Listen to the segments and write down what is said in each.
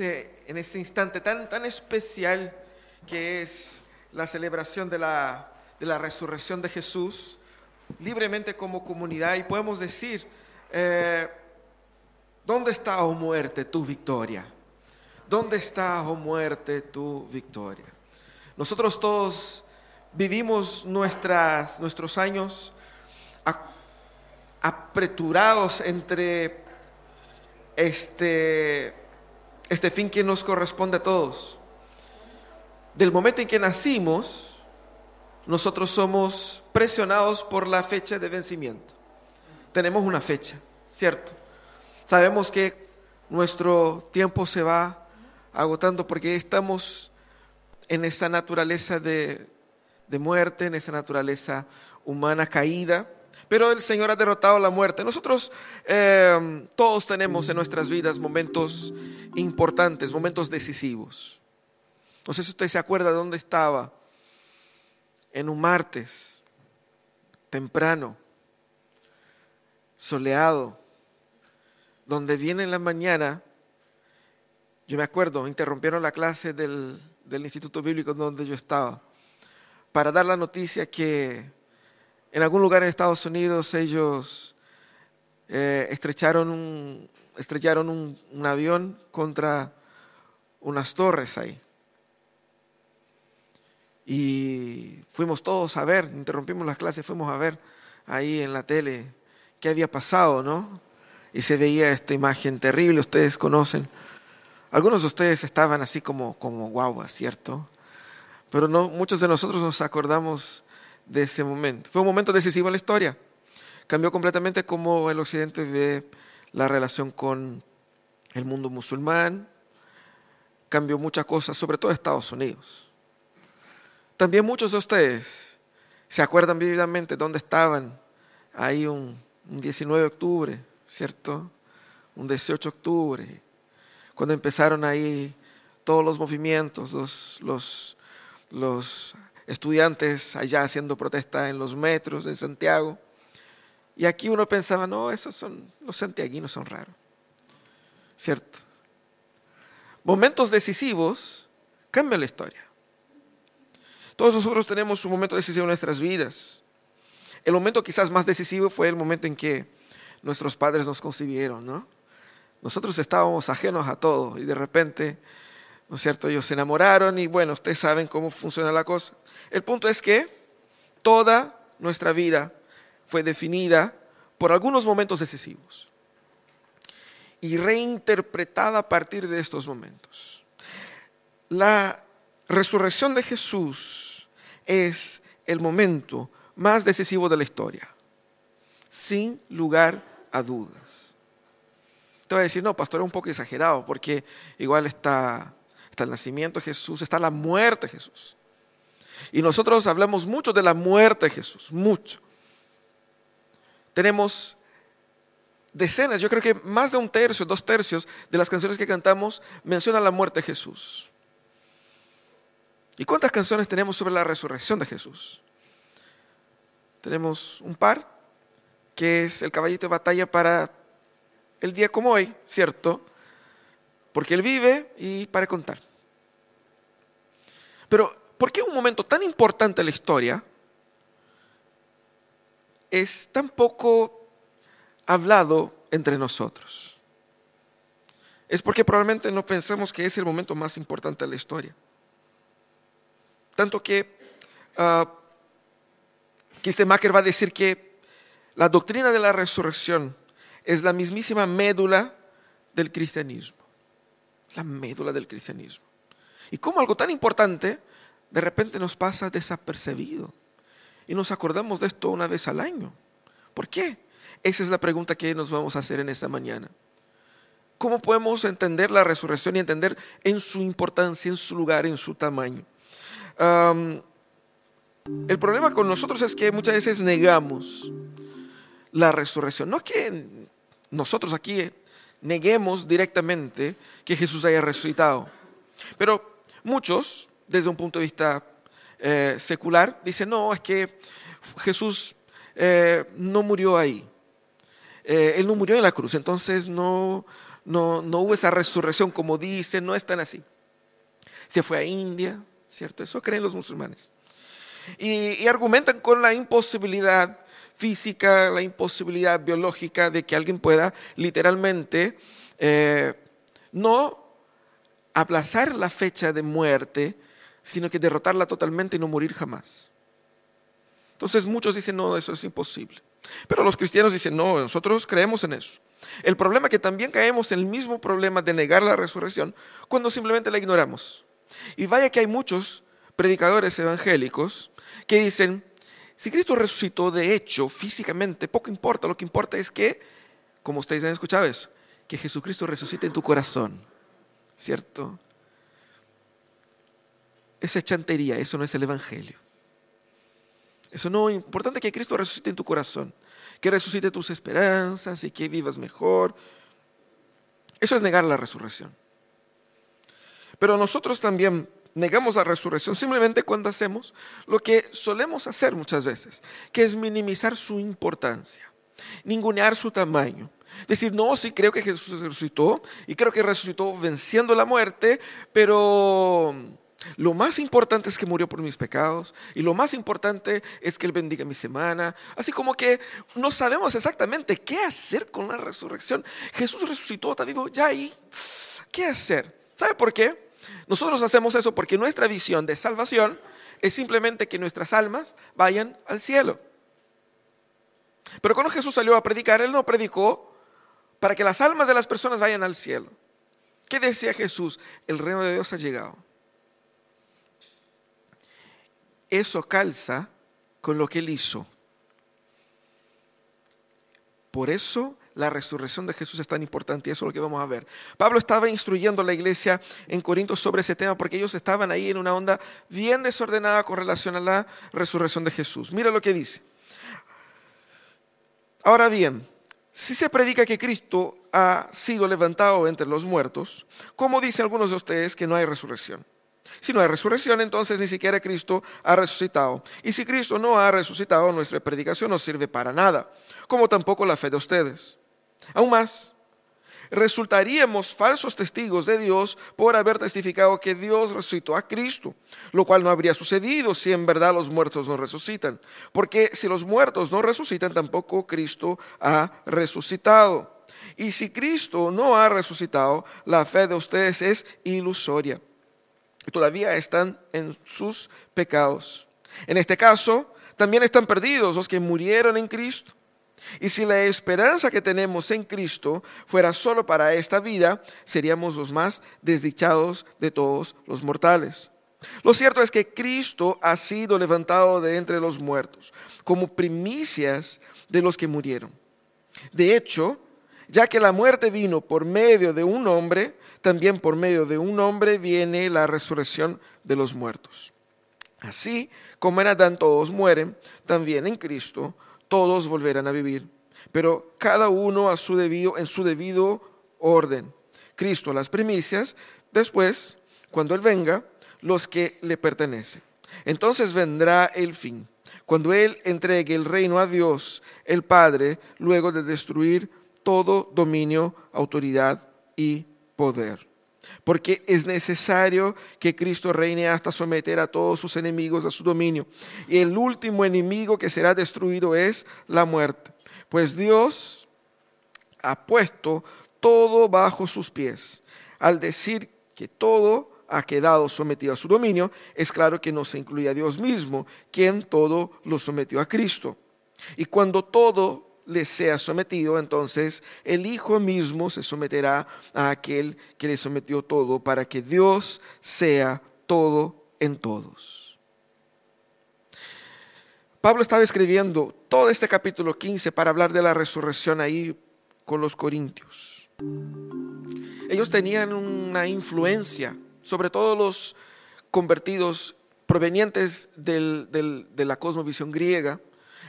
en ese instante tan, tan especial que es la celebración de la, de la resurrección de Jesús, libremente como comunidad y podemos decir, eh, ¿dónde está, oh muerte, tu victoria? ¿Dónde está, oh muerte, tu victoria? Nosotros todos vivimos nuestras, nuestros años apreturados entre este, este fin que nos corresponde a todos. Del momento en que nacimos, nosotros somos presionados por la fecha de vencimiento. Tenemos una fecha, ¿cierto? Sabemos que nuestro tiempo se va agotando porque estamos en esa naturaleza de, de muerte, en esa naturaleza humana caída pero el Señor ha derrotado la muerte. Nosotros eh, todos tenemos en nuestras vidas momentos importantes, momentos decisivos. No sé si usted se acuerda de dónde estaba en un martes, temprano, soleado, donde viene en la mañana, yo me acuerdo, interrumpieron la clase del, del Instituto Bíblico donde yo estaba, para dar la noticia que en algún lugar en Estados Unidos ellos eh, estrecharon, un, estrellaron un, avión contra unas torres ahí. Y fuimos todos a ver, interrumpimos las clases, fuimos a ver ahí en la tele qué había pasado, ¿no? Y se veía esta imagen terrible, ustedes conocen. Algunos de ustedes estaban así como, como ¿cierto? Pero no, muchos de nosotros nos acordamos de ese momento. Fue un momento decisivo en la historia. Cambió completamente cómo el Occidente ve la relación con el mundo musulmán. Cambió muchas cosas, sobre todo Estados Unidos. También muchos de ustedes se acuerdan vividamente dónde estaban ahí un, 19 de octubre, ¿cierto? Un 18 de octubre, cuando empezaron ahí todos los movimientos, los, los, los estudiantes allá haciendo protesta en los metros de Santiago. Y aquí uno pensaba, no, esos son, los santiaguinos son raros. ¿Cierto? Momentos decisivos cambian la historia. Todos nosotros tenemos un momento decisivo en nuestras vidas. El momento quizás más decisivo fue el momento en que nuestros padres nos concibieron, ¿no? Nosotros estábamos ajenos a todo y de repente, ¿no es cierto? Ellos se enamoraron y bueno, ustedes saben cómo funciona la cosa. El punto es que toda nuestra vida fue definida por algunos momentos decisivos y reinterpretada a partir de estos momentos. La resurrección de Jesús es el momento más decisivo de la historia, sin lugar a dudas. Te voy a decir, no, pastor, es un poco exagerado, porque igual está, está el nacimiento de Jesús, está la muerte de Jesús. Y nosotros hablamos mucho de la muerte de Jesús, mucho. Tenemos decenas, yo creo que más de un tercio, dos tercios de las canciones que cantamos mencionan la muerte de Jesús. ¿Y cuántas canciones tenemos sobre la resurrección de Jesús? Tenemos un par, que es el caballito de batalla para el día como hoy, ¿cierto? Porque Él vive y para contar. Pero ¿Por qué un momento tan importante en la historia es tan poco hablado entre nosotros? Es porque probablemente no pensamos que es el momento más importante de la historia. Tanto que uh, va a decir que la doctrina de la resurrección es la mismísima médula del cristianismo. La médula del cristianismo. Y como algo tan importante de repente nos pasa desapercibido. Y nos acordamos de esto una vez al año. ¿Por qué? Esa es la pregunta que nos vamos a hacer en esta mañana. ¿Cómo podemos entender la resurrección y entender en su importancia, en su lugar, en su tamaño? el problema con nosotros es que muchas veces negamos la resurrección. No es que nosotros aquí neguemos directamente que Jesús haya resucitado, pero muchos desde un punto de vista eh, secular, dice, no, es que Jesús eh, no murió ahí. Eh, él no murió en la cruz, entonces no, no, no hubo esa resurrección como dicen, no es tan así. Se fue a India, ¿cierto? Eso creen los musulmanes. Y, argumentan con la imposibilidad física, la imposibilidad biológica de que alguien pueda literalmente eh, no aplazar la fecha de muerte, sino que derrotarla totalmente y no morir jamás. Entonces muchos dicen, no, eso es imposible. Pero los cristianos dicen, no, nosotros creemos en eso. El problema es que también caemos en el mismo problema de negar la resurrección cuando simplemente la ignoramos. Y vaya que hay muchos predicadores evangélicos que dicen, si Cristo resucitó de hecho físicamente, poco importa, lo que importa es que, como ustedes han escuchado eso, que Jesucristo resucite en tu corazón, ¿cierto? Esa chantería, eso no es el Evangelio. Eso no, es importante que Cristo resucite en tu corazón, que resucite tus esperanzas y que vivas mejor. Eso es negar la resurrección. Pero nosotros también negamos la resurrección simplemente cuando hacemos lo que solemos hacer muchas veces, que es minimizar su importancia, ningunear su tamaño. Decir, no, sí creo que Jesús resucitó y creo que resucitó venciendo la muerte, pero lo más importante es que murió por mis pecados y lo más importante es que Él bendiga mi semana. Así como que no sabemos exactamente qué hacer con la resurrección. Jesús resucitó, está vivo, ya ahí, ¿qué hacer? ¿Sabe por qué? Nosotros hacemos eso porque nuestra visión de salvación es simplemente que nuestras almas vayan al cielo. Pero cuando Jesús salió a predicar, Él no predicó para que las almas de las personas vayan al cielo. ¿Qué decía Jesús? El reino de Dios ha llegado. eso calza con lo que él hizo. Por eso la resurrección de Jesús es tan importante y eso es lo que vamos a ver. Pablo estaba instruyendo a la iglesia en Corinto sobre ese tema porque ellos estaban ahí en una onda bien desordenada con relación a la resurrección de Jesús. Mira lo que dice. Ahora bien, si se predica que Cristo ha sido levantado entre los muertos, ¿cómo dicen algunos de ustedes que no hay resurrección? Si no hay resurrección, entonces ni siquiera Cristo ha resucitado. Y si Cristo no ha resucitado, nuestra predicación no sirve para nada, como tampoco la fe de ustedes. Aún más, resultaríamos falsos testigos de Dios por haber testificado que Dios resucitó a Cristo, lo cual no habría sucedido si en verdad los muertos no resucitan. Porque si los muertos no resucitan, tampoco Cristo ha resucitado. Y si Cristo no ha resucitado, la fe de ustedes es ilusoria todavía están en sus pecados. En este caso, también están perdidos los que murieron en Cristo. Y si la esperanza que tenemos en Cristo fuera solo para esta vida, seríamos los más desdichados de todos los mortales. Lo cierto es que Cristo ha sido levantado de entre los muertos, como primicias de los que murieron. De hecho, ya que la muerte vino por medio de un hombre, también por medio de un hombre viene la resurrección de los muertos. Así como en Adán todos mueren, también en Cristo todos volverán a vivir, pero cada uno a su debido, en su debido orden. Cristo las primicias, después, cuando Él venga, los que le pertenecen. Entonces vendrá el fin, cuando Él entregue el reino a Dios, el Padre, luego de destruir todo dominio, autoridad y poder. Porque es necesario que Cristo reine hasta someter a todos sus enemigos a su dominio. Y el último enemigo que será destruido es la muerte. Pues Dios ha puesto todo bajo sus pies. Al decir que todo ha quedado sometido a su dominio, es claro que no se incluye a Dios mismo, quien todo lo sometió a Cristo. Y cuando todo le sea sometido, entonces el Hijo mismo se someterá a aquel que le sometió todo para que Dios sea todo en todos. Pablo estaba escribiendo todo este capítulo 15 para hablar de la resurrección ahí con los corintios. Ellos tenían una influencia, sobre todo los convertidos provenientes de la cosmovisión griega,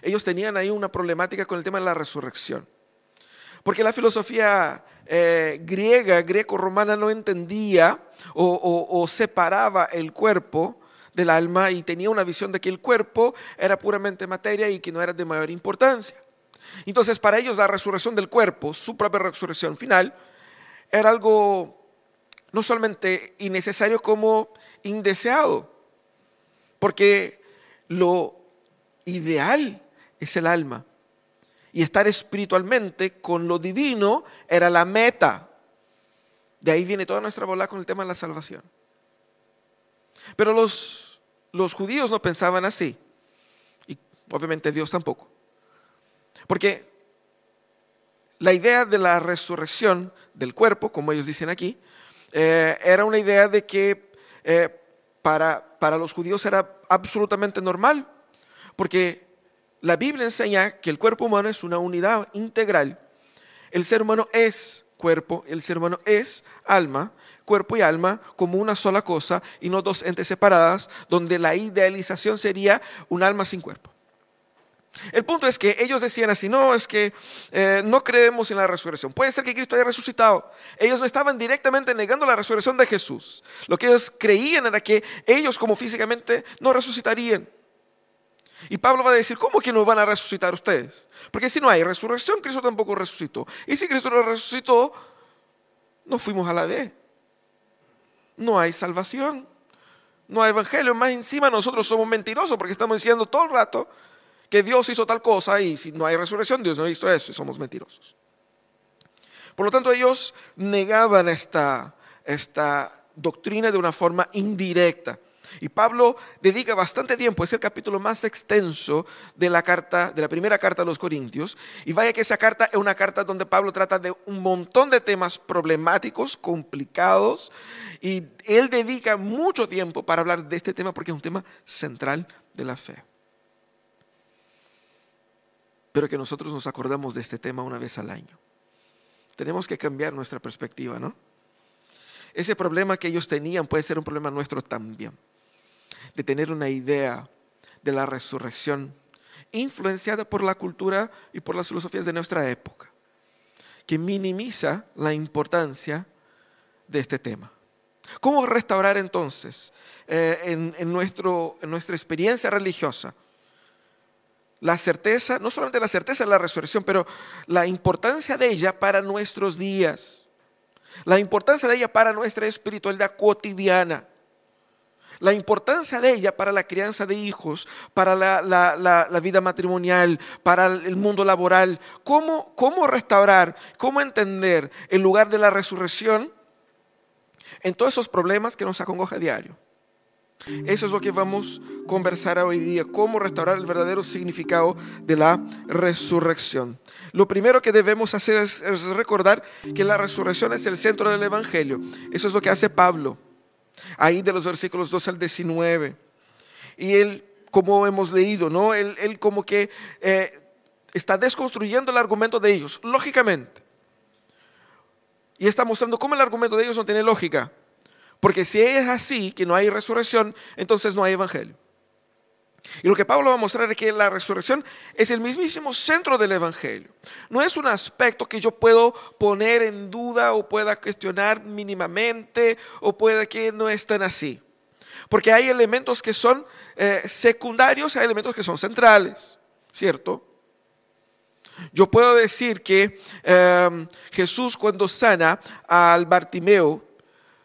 ellos tenían ahí una problemática con el tema de la resurrección. Porque la filosofía eh, griega, greco-romana, no entendía o, separaba el cuerpo del alma y tenía una visión de que el cuerpo era puramente materia y que no era de mayor importancia. Entonces, para ellos la resurrección del cuerpo, su propia resurrección final, era algo no solamente innecesario como indeseado, porque lo ideal es el alma. Y estar espiritualmente con lo divino era la meta. De ahí viene toda nuestra bola con el tema de la salvación. Pero los, los judíos no pensaban así. Y obviamente Dios tampoco. Porque la idea de la resurrección del cuerpo, como ellos dicen aquí, eh, era una idea de que eh, para, para los judíos era absolutamente normal, porque la Biblia enseña que el cuerpo humano es una unidad integral. El ser humano es cuerpo, el ser humano es alma, cuerpo y alma como una sola cosa y no dos entes separadas, donde la idealización sería un alma sin cuerpo. El punto es que ellos decían así, no, es que eh, no creemos en la resurrección. Puede ser que Cristo haya resucitado. Ellos no estaban directamente negando la resurrección de Jesús. Lo que ellos creían era que ellos como físicamente no resucitarían. Y Pablo va a decir, ¿cómo que no van a resucitar ustedes? Porque si no hay resurrección, Cristo tampoco resucitó. Y si Cristo no resucitó, no fuimos a la vez. No hay salvación. No hay evangelio. Más encima nosotros somos mentirosos porque estamos diciendo todo el rato que Dios hizo tal cosa y si no hay resurrección, Dios no hizo eso y somos mentirosos. Por lo tanto, ellos negaban esta, esta doctrina de una forma indirecta. Y Pablo dedica bastante tiempo, es el capítulo más extenso de la carta, de la primera carta a los Corintios. Y vaya que esa carta es una carta donde Pablo trata de un montón de temas problemáticos, complicados, y él dedica mucho tiempo para hablar de este tema porque es un tema central de la fe pero que nosotros nos acordamos de este tema una vez al año. Tenemos que cambiar nuestra perspectiva, ¿no? Ese problema que ellos tenían puede ser un problema nuestro también, de tener una idea de la resurrección influenciada por la cultura y por las filosofías de nuestra época, que minimiza la importancia de este tema. ¿Cómo restaurar entonces eh, en, nuestro, en nuestra experiencia religiosa la certeza, no solamente la certeza de la resurrección, pero la importancia de ella para nuestros días, la importancia de ella para nuestra espiritualidad cotidiana, la importancia de ella para la crianza de hijos, para la, vida matrimonial, para el mundo laboral, ¿Cómo, cómo restaurar, cómo entender el lugar de la resurrección en todos esos problemas que nos acongoja diario. Eso es lo que vamos a conversar hoy día, cómo restaurar el verdadero significado de la resurrección. Lo primero que debemos hacer es, recordar que la resurrección es el centro del Evangelio. Eso es lo que hace Pablo, ahí de los versículos 2 al 19. Y él, como hemos leído, ¿no? él, como que eh, está desconstruyendo el argumento de ellos, lógicamente. Y está mostrando cómo el argumento de ellos no tiene lógica. Porque si es así, que no hay resurrección, entonces no hay evangelio. Y lo que Pablo va a mostrar es que la resurrección es el mismísimo centro del Evangelio. No es un aspecto que yo puedo poner en duda o pueda cuestionar mínimamente o pueda que no estén así. Porque hay elementos que son eh, secundarios hay elementos que son centrales, ¿cierto? Yo puedo decir que eh, Jesús cuando sana al Bartimeo,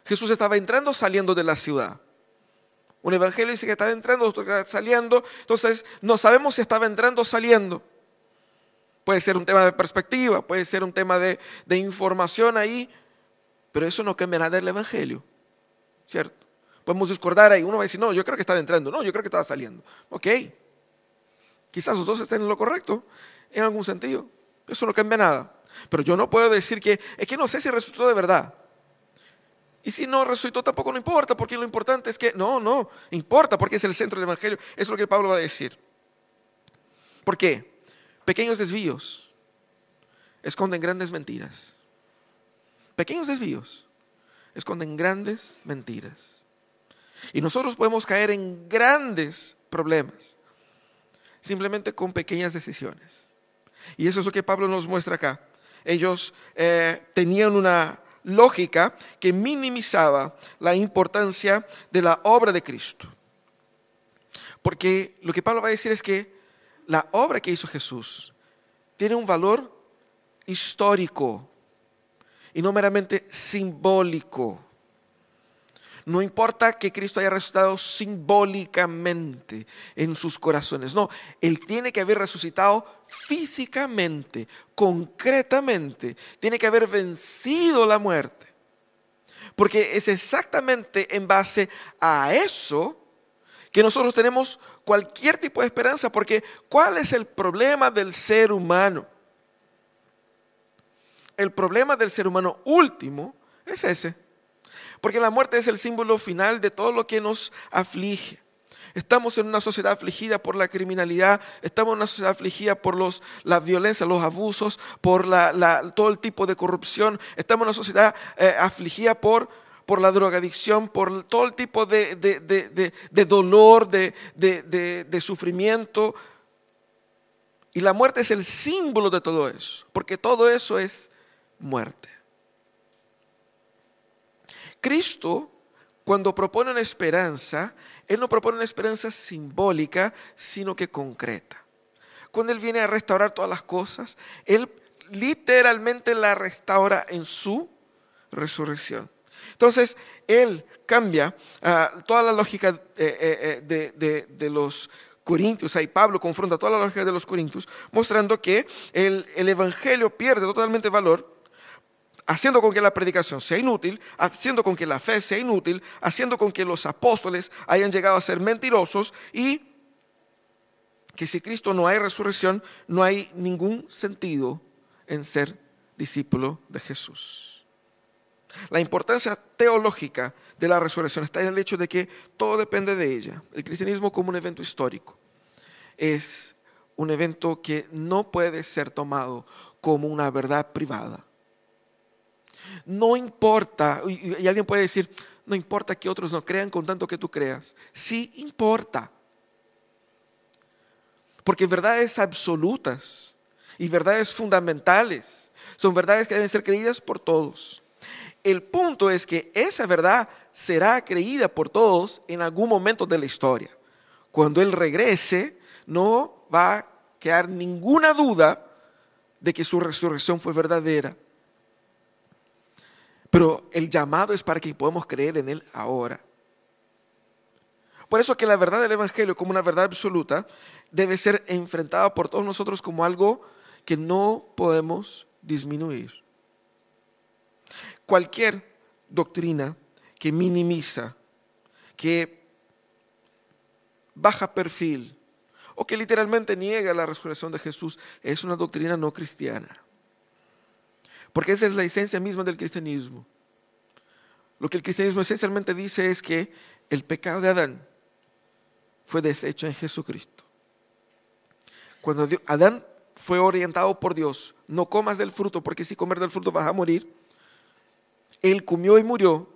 Jesús estaba entrando saliendo de la ciudad. Un evangelio dice que estaba entrando, otro que estaba saliendo. Entonces, no sabemos si estaba entrando o saliendo. Puede ser un tema de perspectiva, puede ser un tema de, información ahí, pero eso no cambia nada del evangelio. ¿Cierto? Podemos discordar ahí. Uno va a decir, no, yo creo que estaba entrando. No, yo creo que estaba saliendo. Ok. Quizás los dos estén en lo correcto, en algún sentido. Eso no cambia nada. Pero yo no puedo decir que, es que no sé si resultó de verdad. Y si no resucitó tampoco no importa, porque lo importante es que, no, no, importa porque es el centro del Evangelio. Eso es lo que Pablo va a decir. ¿Por qué? Pequeños desvíos esconden grandes mentiras. Pequeños desvíos esconden grandes mentiras. Y nosotros podemos caer en grandes problemas simplemente con pequeñas decisiones. Y eso es lo que Pablo nos muestra acá. Ellos eh, tenían una lógica que minimizaba la importancia de la obra de Cristo. Porque lo que Pablo va a decir es que la obra que hizo Jesús tiene un valor histórico y no meramente simbólico. No importa que Cristo haya resucitado simbólicamente en sus corazones. No, Él tiene que haber resucitado físicamente, concretamente. Tiene que haber vencido la muerte. Porque es exactamente en base a eso que nosotros tenemos cualquier tipo de esperanza. Porque ¿cuál es el problema del ser humano? El problema del ser humano último es ese porque la muerte es el símbolo final de todo lo que nos aflige. Estamos en una sociedad afligida por la criminalidad, estamos en una sociedad afligida por los, la violencia, los abusos, por todo el tipo de corrupción, estamos en una sociedad eh, afligida por, por la drogadicción, por todo el tipo de, de dolor, de sufrimiento. Y la muerte es el símbolo de todo eso, porque todo eso es muerte. Cristo, cuando propone una esperanza, Él no propone una esperanza simbólica, sino que concreta. Cuando Él viene a restaurar todas las cosas, Él literalmente la restaura en su resurrección. Entonces, Él cambia ah, toda la lógica eh, eh, eh, de, los Corintios, ahí Pablo confronta toda la lógica de los Corintios, mostrando que el, el Evangelio pierde totalmente valor haciendo con que la predicación sea inútil, haciendo con que la fe sea inútil, haciendo con que los apóstoles hayan llegado a ser mentirosos y que si Cristo no hay resurrección, no hay ningún sentido en ser discípulo de Jesús. La importancia teológica de la resurrección está en el hecho de que todo depende de ella. El cristianismo como un evento histórico es un evento que no puede ser tomado como una verdad privada no importa, y, alguien puede decir, no importa que otros no crean con tanto que tú creas. Sí importa. Porque verdades absolutas y verdades fundamentales son verdades que deben ser creídas por todos. El punto es que esa verdad será creída por todos en algún momento de la historia. Cuando Él regrese, no va a quedar ninguna duda de que su resurrección fue verdadera. Pero el llamado es para que podamos creer en Él ahora. Por eso que la verdad del Evangelio como una verdad absoluta debe ser enfrentada por todos nosotros como algo que no podemos disminuir. Cualquier doctrina que minimiza, que baja perfil o que literalmente niega la resurrección de Jesús es una doctrina no cristiana. Porque esa es la esencia misma del cristianismo. Lo que el cristianismo esencialmente dice es que el pecado de Adán fue deshecho en Jesucristo. Cuando Adán fue orientado por Dios, no comas del fruto, porque si comer del fruto vas a morir, él comió y murió,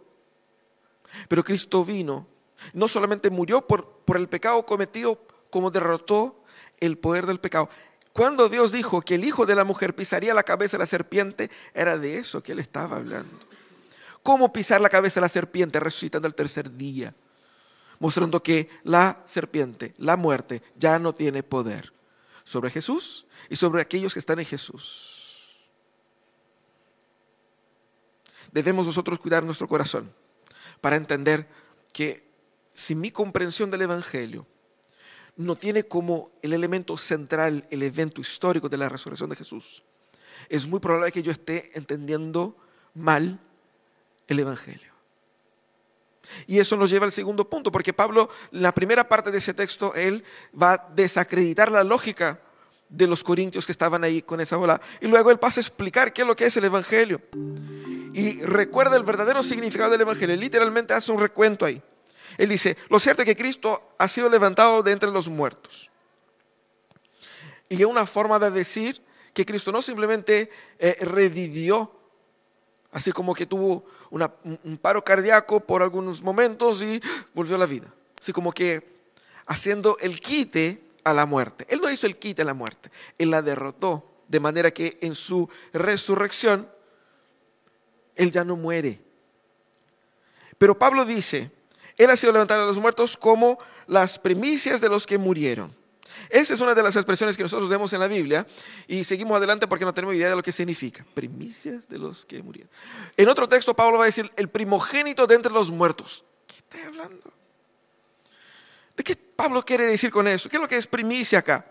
pero Cristo vino, no solamente murió por, por el pecado cometido, como derrotó el poder del pecado. Cuando Dios dijo que el hijo de la mujer pisaría la cabeza de la serpiente, era de eso que él estaba hablando. ¿Cómo pisar la cabeza de la serpiente resucitando el tercer día? Mostrando que la serpiente, la muerte, ya no tiene poder sobre Jesús y sobre aquellos que están en Jesús. Debemos nosotros cuidar nuestro corazón para entender que si mi comprensión del Evangelio no tiene como el elemento central el evento histórico de la resurrección de Jesús, es muy probable que yo esté entendiendo mal el Evangelio. Y eso nos lleva al segundo punto, porque Pablo, la primera parte de ese texto, él va a desacreditar la lógica de los corintios que estaban ahí con esa bola. Y luego él pasa a explicar qué es lo que es el Evangelio. Y recuerda el verdadero significado del Evangelio. Literalmente hace un recuento ahí. Él dice, lo cierto es que Cristo ha sido levantado de entre los muertos. Y es una forma de decir que Cristo no simplemente eh, revivió, así como que tuvo un paro cardíaco por algunos momentos y volvió a la vida. Así como que haciendo el quite a la muerte. Él no hizo el quite a la muerte, él la derrotó, de manera que en su resurrección, él ya no muere. Pero Pablo dice, él ha sido levantado de los muertos como las primicias de los que murieron. Esa es una de las expresiones que nosotros vemos en la Biblia y seguimos adelante porque no tenemos idea de lo que significa. Primicias de los que murieron. En otro texto Pablo va a decir el primogénito de entre los muertos. ¿Qué está hablando? ¿De qué Pablo quiere decir con eso? ¿Qué es lo que es primicia acá?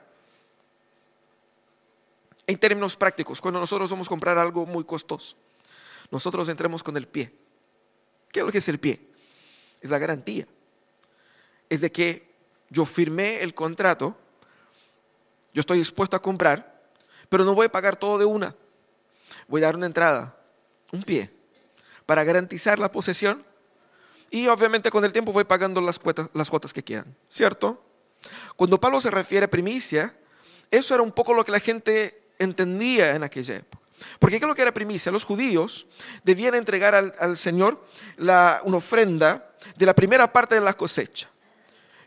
En términos prácticos, cuando nosotros vamos a comprar algo muy costoso, nosotros entremos con el pie. ¿Qué es lo que es el pie? Es la garantía. Es de que yo firmé el contrato, yo estoy dispuesto a comprar, pero no voy a pagar todo de una. Voy a dar una entrada, un pie, para garantizar la posesión y obviamente con el tiempo voy pagando las cuotas, las cuotas que quieran, ¿cierto? Cuando Pablo se refiere a primicia, eso era un poco lo que la gente entendía en aquella época. Porque ¿qué es lo que era primicia? Los judíos debían entregar al, Señor una ofrenda de la primera parte de la cosecha.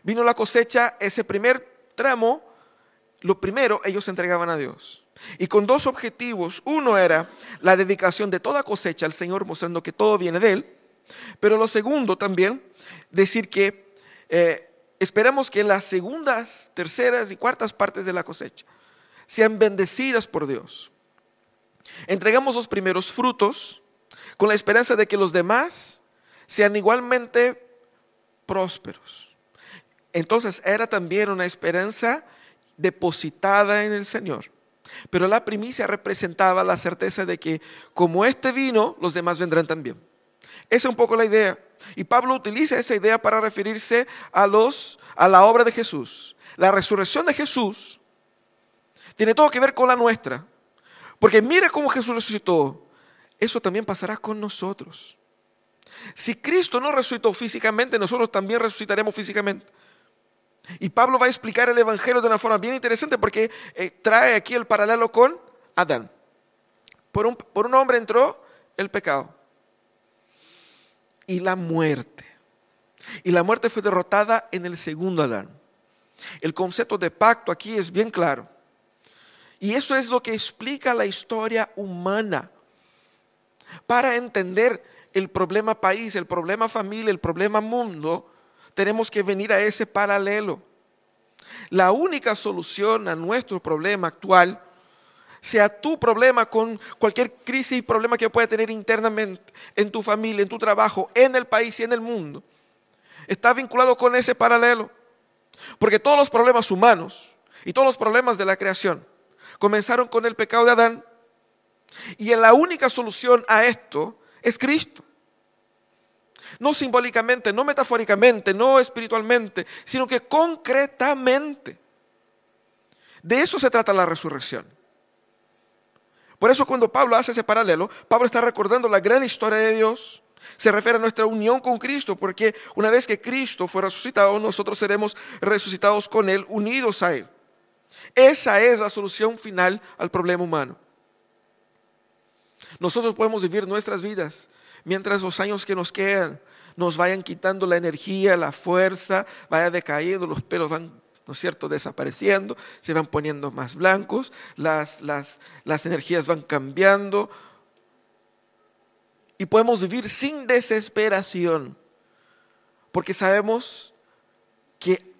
Vino la cosecha, ese primer tramo, lo primero ellos entregaban a Dios. Y con dos objetivos. Uno era la dedicación de toda cosecha al Señor, mostrando que todo viene de Él. Pero lo segundo también, decir que eh, esperamos que las segundas, terceras y cuartas partes de la cosecha sean bendecidas por Dios. Entregamos los primeros frutos con la esperanza de que los demás sean igualmente prósperos. Entonces era también una esperanza depositada en el Señor. Pero la primicia representaba la certeza de que como este vino, los demás vendrán también. Esa es un poco la idea. Y Pablo utiliza esa idea para referirse a, los, a la obra de Jesús. La resurrección de Jesús tiene todo que ver con la nuestra. Porque mira cómo Jesús resucitó. Eso también pasará con nosotros. Si Cristo no resucitó físicamente, nosotros también resucitaremos físicamente. Y Pablo va a explicar el Evangelio de una forma bien interesante porque eh, trae aquí el paralelo con Adán. Por un, por un hombre entró el pecado y la muerte. Y la muerte fue derrotada en el segundo Adán. El concepto de pacto aquí es bien claro. Y eso es lo que explica la historia humana. Para entender el problema país, el problema familia, el problema mundo, tenemos que venir a ese paralelo. La única solución a nuestro problema actual sea tu problema con cualquier crisis y problema que pueda tener internamente en tu familia, en tu trabajo, en el país y en el mundo, está vinculado con ese paralelo. Porque todos los problemas humanos y todos los problemas de la creación comenzaron con el pecado de Adán. Y la única solución a esto es Cristo. No simbólicamente, no metafóricamente, no espiritualmente, sino que concretamente. De eso se trata la resurrección. Por eso cuando Pablo hace ese paralelo, Pablo está recordando la gran historia de Dios. Se refiere a nuestra unión con Cristo, porque una vez que Cristo fue resucitado, nosotros seremos resucitados con Él, unidos a Él. Esa es la solución final al problema humano. Nosotros podemos vivir nuestras vidas mientras los años que nos quedan nos vayan quitando la energía, la fuerza, vaya decayendo, los pelos van ¿no es cierto?, desapareciendo, se van poniendo más blancos, las, las, las energías van cambiando y podemos vivir sin desesperación, porque sabemos que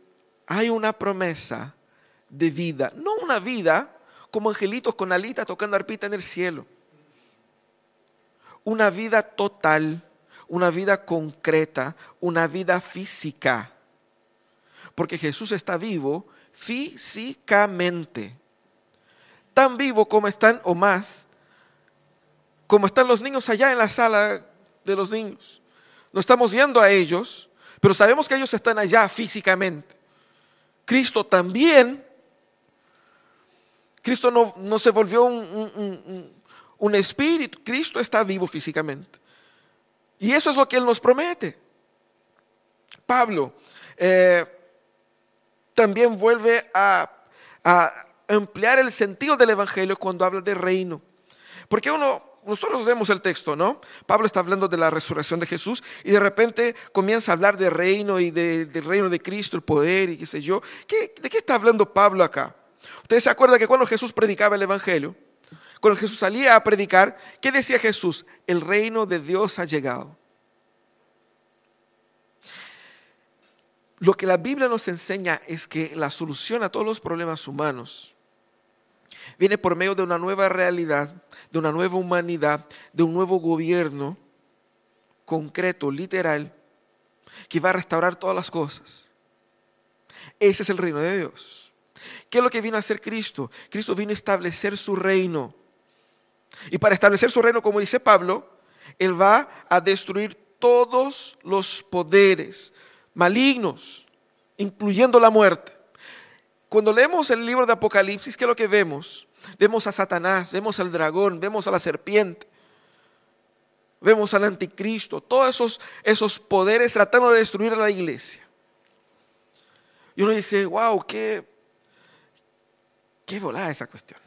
hay una promesa de vida, no una vida como angelitos con alitas tocando arpita en el cielo, una vida total, una vida concreta, una vida física porque Jesús está vivo físicamente. Tan vivo como están o más, como están los niños allá en la sala de los niños. No estamos viendo a ellos, pero sabemos que ellos están allá físicamente. Cristo también. Cristo no, se volvió un espíritu, Cristo está vivo físicamente. Y eso es lo que Él nos promete. Pablo, eh, también vuelve a, ampliar el sentido del Evangelio cuando habla de reino. Porque uno, nosotros vemos el texto, ¿no? Pablo está hablando de la resurrección de Jesús y de repente comienza a hablar de reino y del reino de Cristo, el poder y qué sé yo. ¿De qué está hablando Pablo acá? Ustedes se acuerdan que cuando Jesús predicaba el Evangelio, cuando Jesús salía a predicar, ¿qué decía Jesús? El reino de Dios ha llegado. lo que la Biblia nos enseña es que la solución a todos los problemas humanos viene por medio de una nueva realidad, de una nueva humanidad, de un nuevo gobierno concreto, literal, que va a restaurar todas las cosas. Ese es el reino de Dios. ¿Qué es lo que vino a hacer Cristo? Cristo vino a establecer su reino. Y para establecer su reino, como dice Pablo, Él va a destruir todos los poderes malignos, incluyendo la muerte. Cuando leemos el libro de Apocalipsis, ¿qué es lo que vemos? Vemos a Satanás, vemos al dragón, vemos a la serpiente, vemos al anticristo, todos esos, esos poderes tratando de destruir a la iglesia. Y uno dice, wow, qué, qué volada esa cuestión.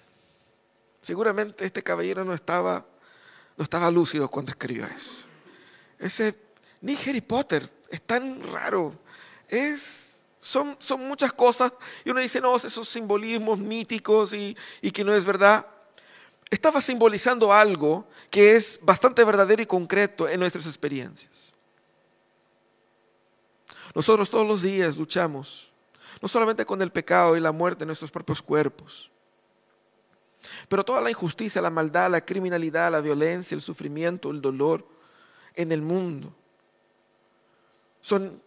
Seguramente este caballero no estaba, no estaba lúcido cuando escribió eso. Ese, ni Harry Potter, es tan raro. Es, son, son muchas cosas. Y uno dice, no, esos simbolismos míticos y, y que no es verdad. Estaba simbolizando algo que es bastante verdadero y concreto en nuestras experiencias. Nosotros todos los días luchamos, no solamente con el pecado y la muerte en nuestros propios cuerpos, pero toda la injusticia, la maldad, la criminalidad, la violencia, el sufrimiento, el dolor en el mundo. Son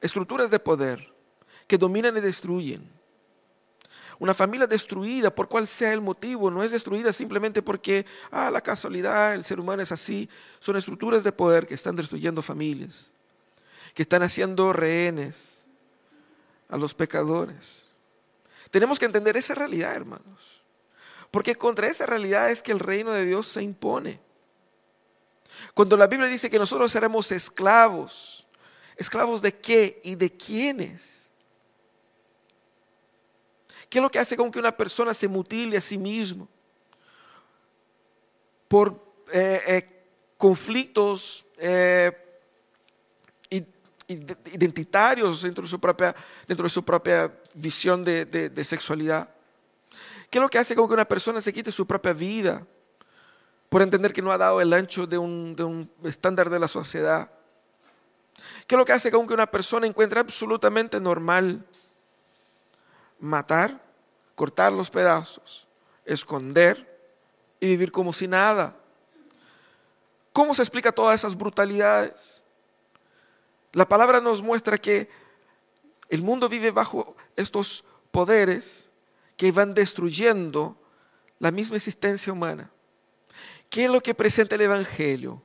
estructuras de poder que dominan y destruyen. Una familia destruida, por cual sea el motivo, no es destruida simplemente porque, ah, la casualidad, el ser humano es así. Son estructuras de poder que están destruyendo familias, que están haciendo rehenes a los pecadores. Tenemos que entender esa realidad, hermanos. Porque contra esa realidad es que el reino de Dios se impone. Cuando la Biblia dice que nosotros seremos esclavos, ¿esclavos de qué y de quiénes? ¿Qué es lo que hace con que una persona se mutile a sí mismo? Por eh, eh, conflictos eh, identitarios dentro de su propia, dentro de su propia visión de sexualidad. ¿Qué es lo que hace con que una persona se quite su propia vida por entender que no ha dado el ancho de un, estándar de la sociedad? ¿Qué es lo que hace con que una persona encuentre absolutamente normal matar, cortar los pedazos, esconder y vivir como si nada? ¿Cómo se explica todas esas brutalidades? La palabra nos muestra que el mundo vive bajo estos poderes que van destruyendo la misma existencia humana. ¿Qué es lo que presenta el Evangelio?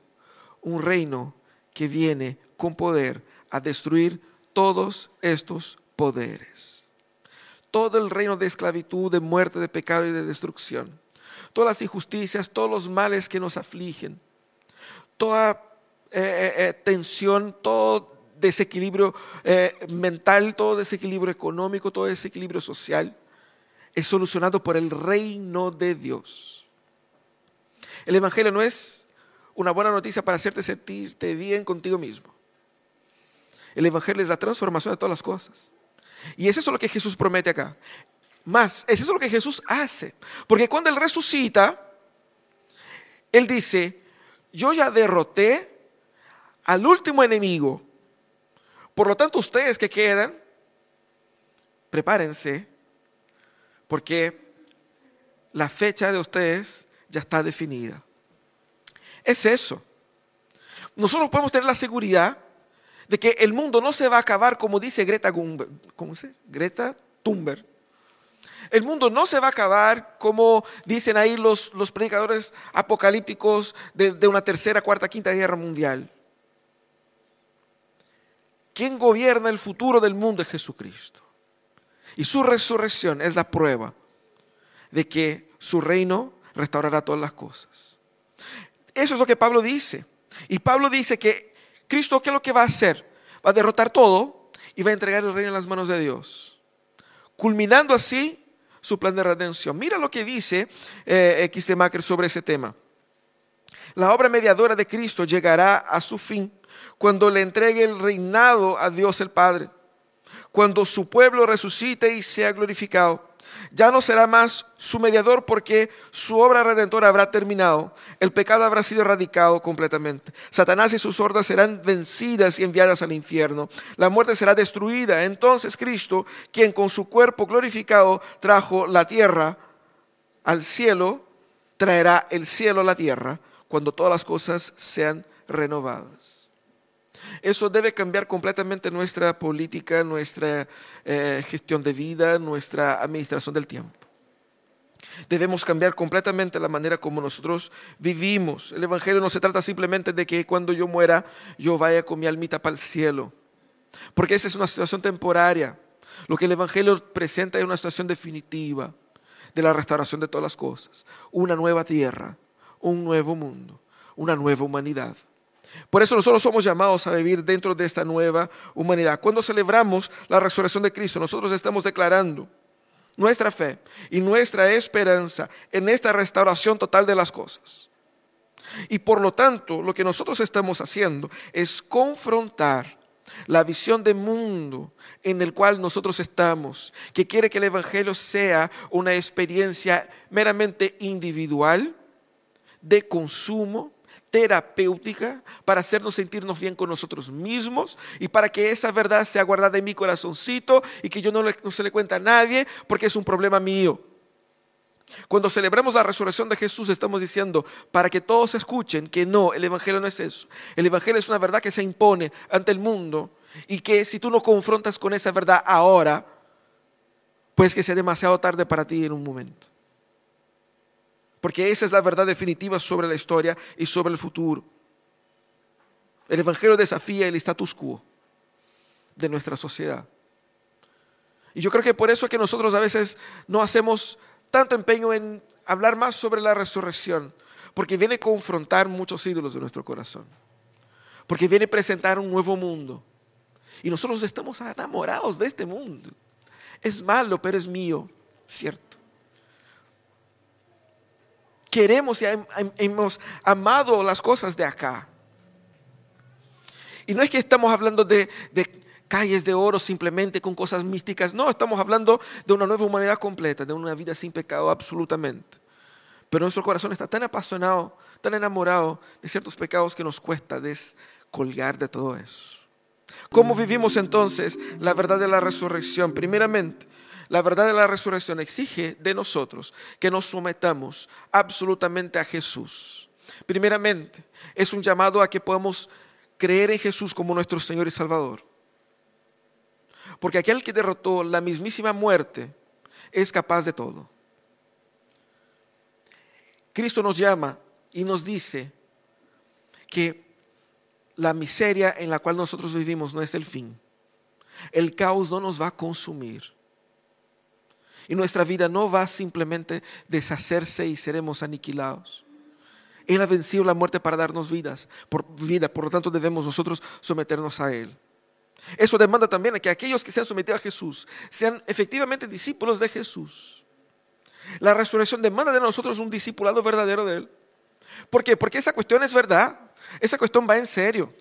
Un reino que viene con poder a destruir todos estos poderes. Todo el reino de esclavitud, de muerte, de pecado y de destrucción. Todas las injusticias, todos los males que nos afligen. Toda eh, eh, eh, tensión, todo desequilibrio mental, todo desequilibrio económico, todo desequilibrio social es solucionado por el reino de Dios. El Evangelio no es una buena noticia para hacerte sentirte bien contigo mismo. El Evangelio es la transformación de todas las cosas. Y es eso lo que Jesús promete acá. Más, es eso lo que Jesús hace. Porque cuando Él resucita, Él dice, yo ya derroté al último enemigo. Por lo tanto, ustedes que quedan, prepárense porque la fecha de ustedes ya está definida. Es eso. Nosotros podemos tener la seguridad de que el mundo no se va a acabar como dice Greta, Thunberg. El mundo no se va a acabar como dicen ahí los, los predicadores apocalípticos de, de una tercera, cuarta, quinta guerra mundial. Quien gobierna el futuro del mundo es Jesucristo. Y su resurrección es la prueba de que su reino restaurará todas las cosas. Eso es lo que Pablo dice. Y Pablo dice que Cristo, ¿qué es lo que va a hacer? Va a derrotar todo y va a entregar el reino en las manos de Dios. Culminando así su plan de redención. Mira lo que dice eh, sobre ese tema. La obra mediadora de Cristo llegará a su fin cuando le entregue el reinado a Dios el Padre cuando su pueblo resucite y sea glorificado. Ya no será más su mediador porque su obra redentora habrá terminado. El pecado habrá sido erradicado completamente. Satanás y sus hordas serán vencidas y enviadas al infierno. La muerte será destruida. Entonces Cristo, quien con su cuerpo glorificado trajo la tierra al cielo, traerá el cielo a la tierra cuando todas las cosas sean renovadas. Eso debe cambiar completamente nuestra política, nuestra eh, gestión de vida, nuestra administración del tiempo. Debemos cambiar completamente la manera como nosotros vivimos. El Evangelio no se trata simplemente de que cuando yo muera yo vaya con mi almita para el cielo, porque esa es una situación temporaria. Lo que el Evangelio presenta es una situación definitiva de la restauración de todas las cosas, una nueva tierra, un nuevo mundo, una nueva humanidad. Por eso nosotros somos llamados a vivir dentro de esta nueva humanidad. Cuando celebramos la resurrección de Cristo, nosotros estamos declarando nuestra fe y nuestra esperanza en esta restauración total de las cosas. Y por lo tanto, lo que nosotros estamos haciendo es confrontar la visión de mundo en el cual nosotros estamos, que quiere que el Evangelio sea una experiencia meramente individual, de consumo, terapéutica para hacernos sentirnos bien con nosotros mismos y para que esa verdad sea guardada en mi corazoncito y que yo no, se le cuente a nadie porque es un problema mío. Cuando celebramos la resurrección de Jesús estamos diciendo para que todos escuchen que no, el Evangelio no es eso. El Evangelio es una verdad que se impone ante el mundo y que si tú no confrontas con esa verdad ahora, pues que sea demasiado tarde para ti en un momento porque esa es la verdad definitiva sobre la historia y sobre el futuro. El Evangelio desafía el status quo de nuestra sociedad. Y yo creo que por eso es que nosotros a veces no hacemos tanto empeño en hablar más sobre la resurrección, porque viene a confrontar muchos ídolos de nuestro corazón, porque viene a presentar un nuevo mundo. Y nosotros estamos enamorados de este mundo. Es malo, pero es mío, ¿cierto? Queremos y hemos amado las cosas de acá. Y no es que estamos hablando de, calles de oro simplemente con cosas místicas, no, estamos hablando de una nueva humanidad completa, de una vida sin pecado absolutamente. Pero nuestro corazón está tan apasionado, tan enamorado de ciertos pecados que nos cuesta descolgar de todo eso. ¿Cómo vivimos entonces la verdad de la resurrección? Primeramente, la verdad de la resurrección exige de nosotros que nos sometamos absolutamente a Jesús. Primeramente, es un llamado a que podamos creer en Jesús como nuestro Señor y Salvador. Porque aquel que derrotó la mismísima muerte es capaz de todo. Cristo nos llama y nos dice que la miseria en la cual nosotros vivimos no es el fin. El caos no nos va a consumir. Y nuestra vida no va simplemente deshacerse y seremos aniquilados. Él ha vencido la muerte para darnos vidas, por vida, por lo tanto debemos nosotros someternos a Él. Eso demanda también a que aquellos que se han sometido a Jesús sean efectivamente discípulos de Jesús. La resurrección demanda de nosotros un discipulado verdadero de Él. ¿Por qué? Porque esa cuestión es verdad. Esa cuestión va en serio.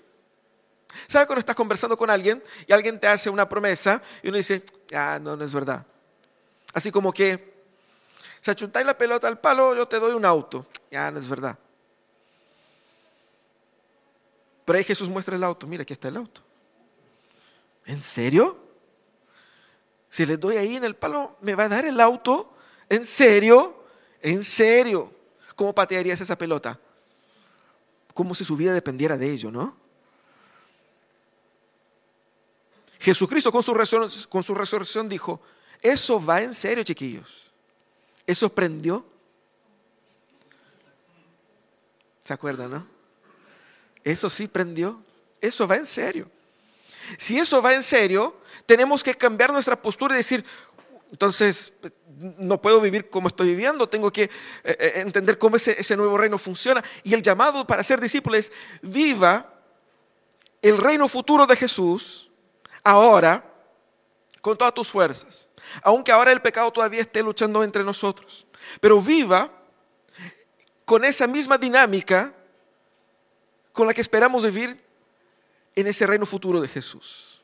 ¿Sabe cuando estás conversando con alguien y alguien te hace una promesa y uno dice, ah, no, no es verdad? Así como que, si achuntáis la pelota al palo, yo te doy un auto. Ya no es verdad. Pero ahí Jesús muestra el auto. Mira, aquí está el auto. ¿En serio? Si le doy ahí en el palo, ¿me va a dar el auto? ¿En serio? ¿En serio? ¿Cómo patearías esa pelota? Como si su vida dependiera de ello, ¿no? Jesucristo con su, con su resurrección dijo, eso va en serio, chiquillos. Eso prendió. ¿Se acuerdan, no? Eso sí prendió. Eso va en serio. Si eso va en serio, tenemos que cambiar nuestra postura y decir, entonces, no puedo vivir como estoy viviendo, tengo que eh, eh, entender cómo ese, ese nuevo reino funciona. Y el llamado para ser discípulo es, viva el reino futuro de Jesús ahora con todas tus fuerzas aunque ahora el pecado todavía esté luchando entre nosotros. Pero viva con esa misma dinámica con la que esperamos vivir en ese reino futuro de Jesús.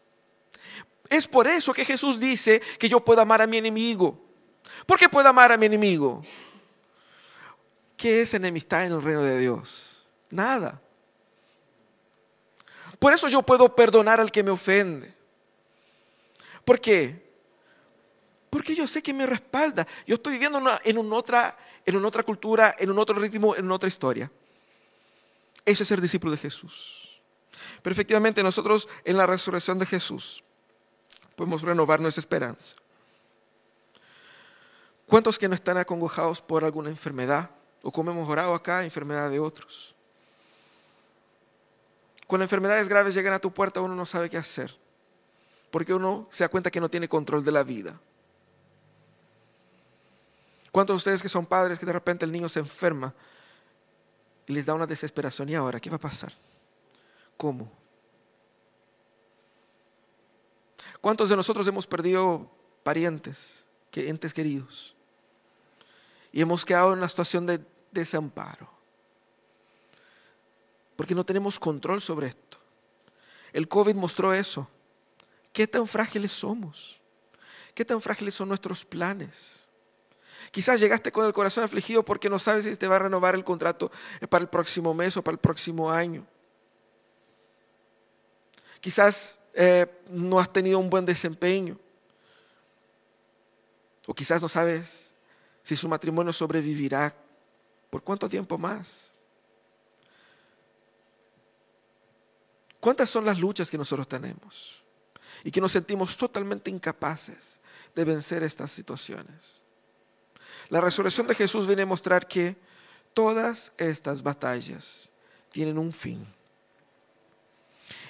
Es por eso que Jesús dice que yo puedo amar a mi enemigo. ¿Por qué puedo amar a mi enemigo? ¿Qué es enemistad en el reino de Dios? Nada. Por eso yo puedo perdonar al que me ofende. ¿Por qué? Porque yo sé que me respalda. Yo estoy viviendo en, una otra, en una otra cultura, en un otro ritmo, en otra historia. Eso es ser discípulo de Jesús. Pero efectivamente nosotros en la resurrección de Jesús podemos renovar nuestra esperanza. ¿Cuántos que no están acongojados por alguna enfermedad? O como hemos orado acá, enfermedad de otros. Cuando enfermedades graves llegan a tu puerta, uno no sabe qué hacer. Porque uno se da cuenta que no tiene control de la vida. ¿Cuántos de ustedes que son padres que de repente el niño se enferma y les da una desesperación? ¿Y ahora qué va a pasar? ¿Cómo? ¿Cuántos de nosotros hemos perdido parientes, entes queridos? Y hemos quedado en una situación de desamparo. Porque no tenemos control sobre esto. El COVID mostró eso. ¿Qué tan frágiles somos? ¿Qué tan frágiles son nuestros planes? Quizás llegaste con el corazón afligido porque no sabes si te va a renovar el contrato para el próximo mes o para el próximo año. Quizás eh, no has tenido un buen desempeño. O quizás no sabes si su matrimonio sobrevivirá. ¿Por cuánto tiempo más? ¿Cuántas son las luchas que nosotros tenemos? Y que nos sentimos totalmente incapaces de vencer estas situaciones. La resurrección de Jesús viene a mostrar que todas estas batallas tienen un fin.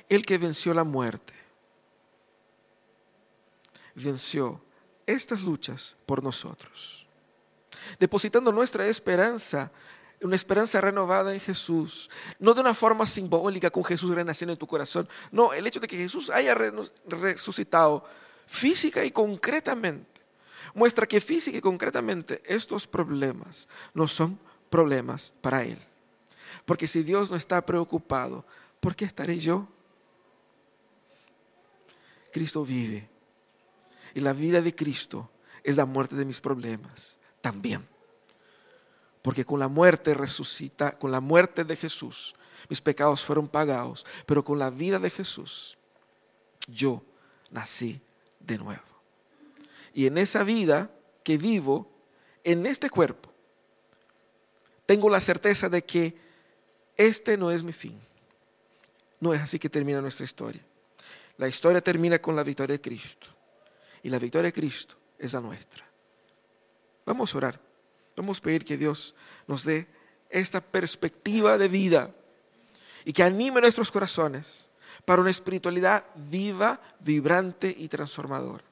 El que venció la muerte, venció estas luchas por nosotros, depositando nuestra esperanza, una esperanza renovada en Jesús, no de una forma simbólica con Jesús renaciendo en tu corazón, no, el hecho de que Jesús haya resucitado física y concretamente muestra que física y concretamente estos problemas no son problemas para Él. Porque si Dios no está preocupado, ¿por qué estaré yo? Cristo vive. Y la vida de Cristo es la muerte de mis problemas también. Porque con la muerte resucita, con la muerte de Jesús, mis pecados fueron pagados. Pero con la vida de Jesús, yo nací de nuevo. Y en esa vida que vivo, en este cuerpo, tengo la certeza de que este no es mi fin. No es así que termina nuestra historia. La historia termina con la victoria de Cristo. Y la victoria de Cristo es la nuestra. Vamos a orar. Vamos a pedir que Dios nos dé esta perspectiva de vida y que anime nuestros corazones para una espiritualidad viva, vibrante y transformadora.